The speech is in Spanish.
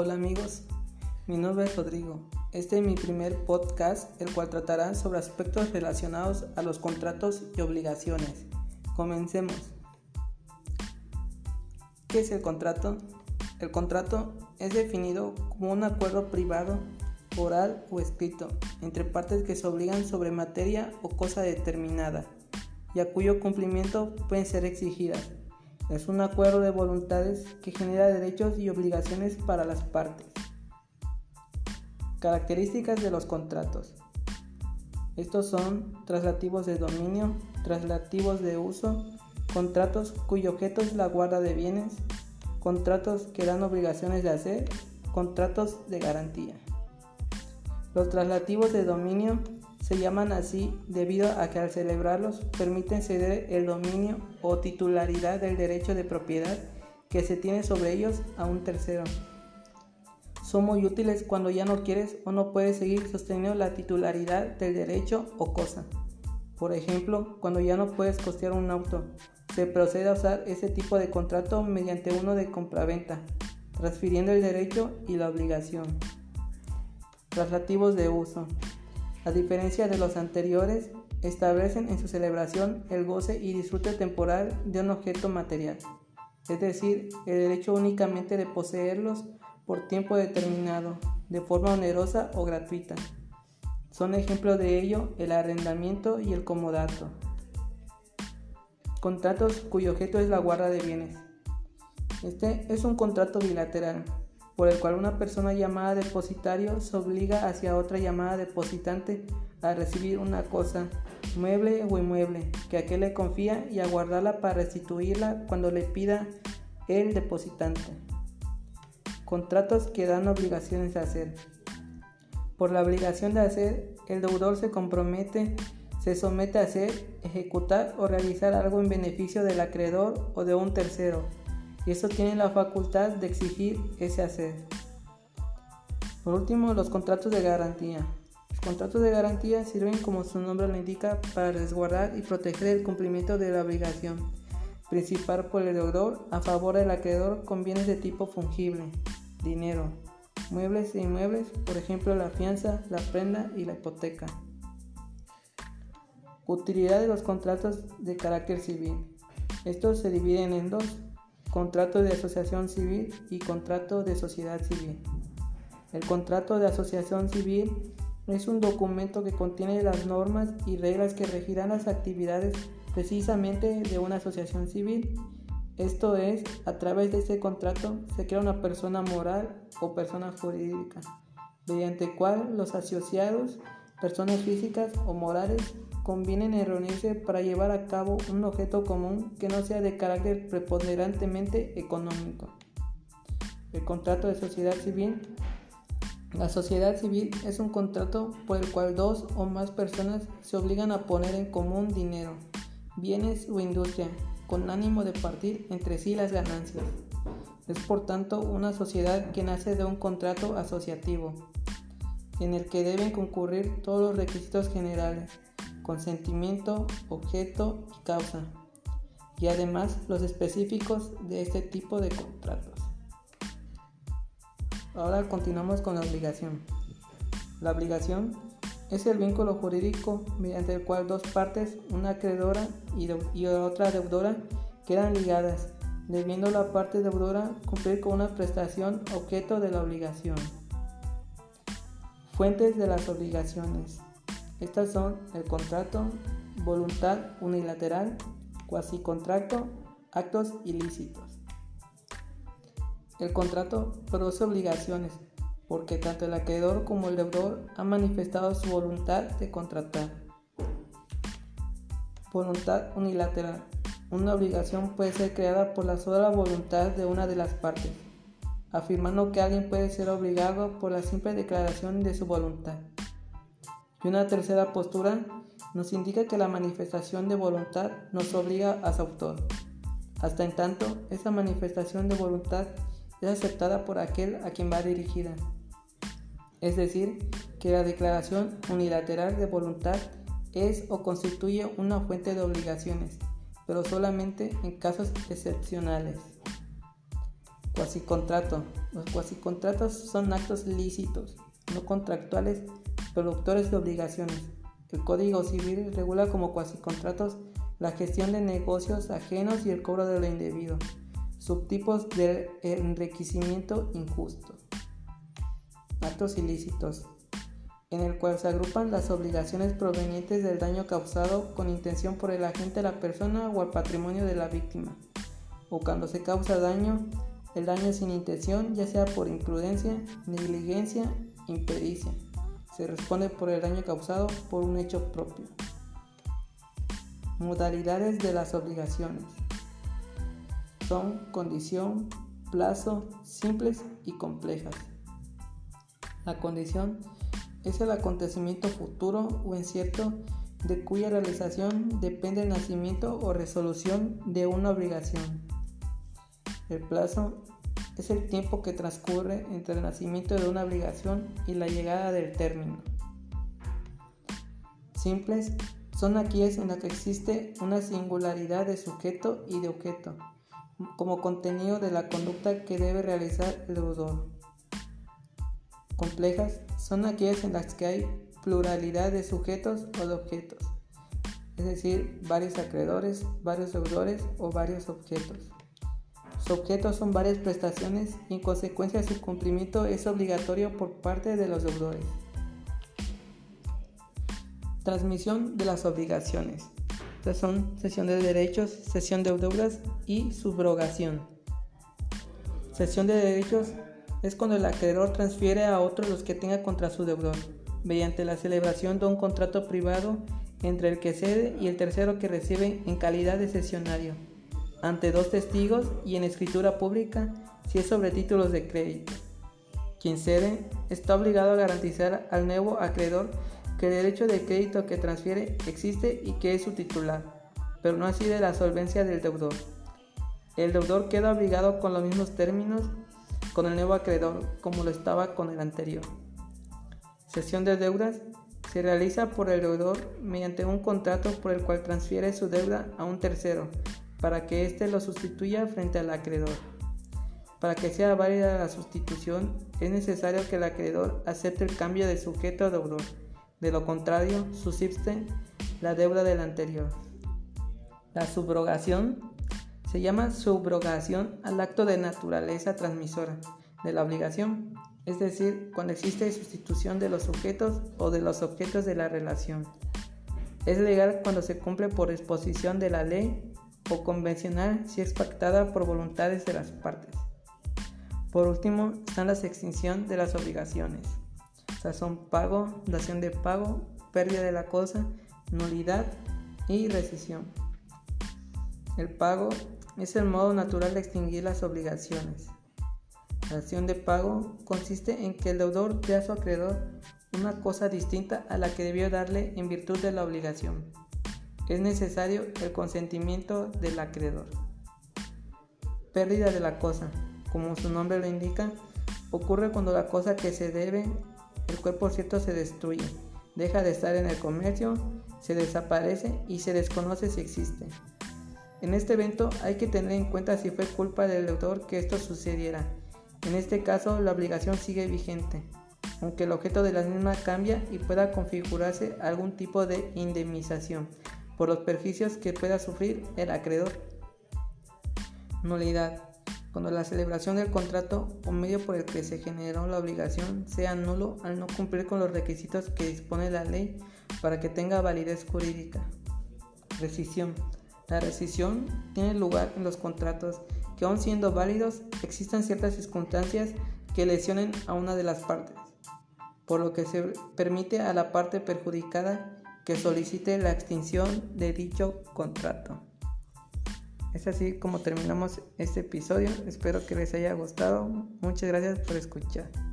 Hola amigos, mi nombre es Rodrigo. Este es mi primer podcast, el cual tratará sobre aspectos relacionados a los contratos y obligaciones. Comencemos. ¿Qué es el contrato? El contrato es definido como un acuerdo privado, oral o escrito entre partes que se obligan sobre materia o cosa determinada y a cuyo cumplimiento pueden ser exigidas es un acuerdo de voluntades que genera derechos y obligaciones para las partes. Características de los contratos. Estos son traslativos de dominio, traslativos de uso, contratos cuyo objeto es la guarda de bienes, contratos que dan obligaciones de hacer, contratos de garantía. Los traslativos de dominio se llaman así debido a que al celebrarlos permiten ceder el dominio o titularidad del derecho de propiedad que se tiene sobre ellos a un tercero. Son muy útiles cuando ya no quieres o no puedes seguir sosteniendo la titularidad del derecho o cosa. Por ejemplo, cuando ya no puedes costear un auto, se procede a usar ese tipo de contrato mediante uno de compraventa, transfiriendo el derecho y la obligación. Traslativos de uso. A diferencia de los anteriores, establecen en su celebración el goce y disfrute temporal de un objeto material, es decir, el derecho únicamente de poseerlos por tiempo determinado, de forma onerosa o gratuita. Son ejemplos de ello el arrendamiento y el comodato. Contratos cuyo objeto es la guarda de bienes. Este es un contrato bilateral por el cual una persona llamada depositario se obliga hacia otra llamada depositante a recibir una cosa, mueble o inmueble, que aquel le confía y a guardarla para restituirla cuando le pida el depositante. Contratos que dan obligaciones de hacer. Por la obligación de hacer, el deudor se compromete, se somete a hacer, ejecutar o realizar algo en beneficio del acreedor o de un tercero y eso tiene la facultad de exigir ese hacer. Por último, los contratos de garantía. Los contratos de garantía sirven, como su nombre lo indica, para resguardar y proteger el cumplimiento de la obligación principal por el deudor a favor del acreedor con bienes de tipo fungible, dinero, muebles e inmuebles, por ejemplo la fianza, la prenda y la hipoteca. Utilidad de los contratos de carácter civil. Estos se dividen en dos, contrato de asociación civil y contrato de sociedad civil. El contrato de asociación civil es un documento que contiene las normas y reglas que regirán las actividades precisamente de una asociación civil. Esto es, a través de este contrato se crea una persona moral o persona jurídica, mediante cual los asociados, personas físicas o morales, convienen en reunirse para llevar a cabo un objeto común que no sea de carácter preponderantemente económico. El contrato de sociedad civil. La sociedad civil es un contrato por el cual dos o más personas se obligan a poner en común dinero, bienes o industria, con ánimo de partir entre sí las ganancias. Es por tanto una sociedad que nace de un contrato asociativo, en el que deben concurrir todos los requisitos generales consentimiento, objeto y causa, y además los específicos de este tipo de contratos. Ahora continuamos con la obligación. La obligación es el vínculo jurídico mediante el cual dos partes, una acreedora y, y otra deudora, quedan ligadas, debiendo la parte deudora cumplir con una prestación objeto de la obligación. Fuentes de las obligaciones. Estas son el contrato, voluntad unilateral, cuasi contrato, actos ilícitos. El contrato produce obligaciones porque tanto el acreedor como el deudor han manifestado su voluntad de contratar. Voluntad unilateral. Una obligación puede ser creada por la sola voluntad de una de las partes, afirmando que alguien puede ser obligado por la simple declaración de su voluntad. Y una tercera postura nos indica que la manifestación de voluntad nos obliga a su autor. Hasta en tanto, esa manifestación de voluntad es aceptada por aquel a quien va dirigida. Es decir, que la declaración unilateral de voluntad es o constituye una fuente de obligaciones, pero solamente en casos excepcionales. Cuasicontrato. Los cuasicontratos son actos lícitos, no contractuales, productores de obligaciones. El Código Civil regula como cuasicontratos la gestión de negocios ajenos y el cobro de lo indebido. Subtipos de enriquecimiento injusto. Actos ilícitos, en el cual se agrupan las obligaciones provenientes del daño causado con intención por el agente a la persona o al patrimonio de la víctima, o cuando se causa daño, el daño sin intención, ya sea por imprudencia, negligencia, impericia. Se responde por el daño causado por un hecho propio. Modalidades de las obligaciones. Son condición, plazo, simples y complejas. La condición es el acontecimiento futuro o incierto de cuya realización depende el nacimiento o resolución de una obligación. El plazo es el tiempo que transcurre entre el nacimiento de una obligación y la llegada del término. Simples son aquellas en las que existe una singularidad de sujeto y de objeto, como contenido de la conducta que debe realizar el deudor. Complejas son aquellas en las que hay pluralidad de sujetos o de objetos, es decir, varios acreedores, varios deudores o varios objetos. Sus objetos son varias prestaciones y en consecuencia su cumplimiento es obligatorio por parte de los deudores. Transmisión de las obligaciones. Estas son sesión de derechos, sesión de deudas y subrogación. Sesión de derechos es cuando el acreedor transfiere a otro los que tenga contra su deudor, mediante la celebración de un contrato privado entre el que cede y el tercero que recibe en calidad de cesionario ante dos testigos y en escritura pública si es sobre títulos de crédito. Quien cede está obligado a garantizar al nuevo acreedor que el derecho de crédito que transfiere existe y que es su titular, pero no así de la solvencia del deudor. El deudor queda obligado con los mismos términos con el nuevo acreedor como lo estaba con el anterior. Sesión de deudas se realiza por el deudor mediante un contrato por el cual transfiere su deuda a un tercero para que éste lo sustituya frente al acreedor. Para que sea válida la sustitución, es necesario que el acreedor acepte el cambio de sujeto a deudor. De lo contrario, subsiste la deuda del anterior. La subrogación se llama subrogación al acto de naturaleza transmisora de la obligación, es decir, cuando existe sustitución de los sujetos o de los objetos de la relación. Es legal cuando se cumple por exposición de la ley o convencional si es pactada por voluntades de las partes. Por último, están las extinción de las obligaciones. O son pago, dación de pago, pérdida de la cosa, nulidad y rescisión. El pago es el modo natural de extinguir las obligaciones. La dación de pago consiste en que el deudor dé a su acreedor una cosa distinta a la que debió darle en virtud de la obligación es necesario el consentimiento del acreedor. Pérdida de la cosa, como su nombre lo indica, ocurre cuando la cosa que se debe, el cuerpo cierto se destruye, deja de estar en el comercio, se desaparece y se desconoce si existe. En este evento hay que tener en cuenta si fue culpa del deudor que esto sucediera. En este caso la obligación sigue vigente, aunque el objeto de la misma cambia y pueda configurarse algún tipo de indemnización por los perjuicios que pueda sufrir el acreedor. Nulidad. Cuando la celebración del contrato o medio por el que se generó la obligación sea nulo al no cumplir con los requisitos que dispone la ley para que tenga validez jurídica. Rescisión. La rescisión tiene lugar en los contratos que aun siendo válidos existan ciertas circunstancias que lesionen a una de las partes, por lo que se permite a la parte perjudicada que solicite la extinción de dicho contrato. Es así como terminamos este episodio. Espero que les haya gustado. Muchas gracias por escuchar.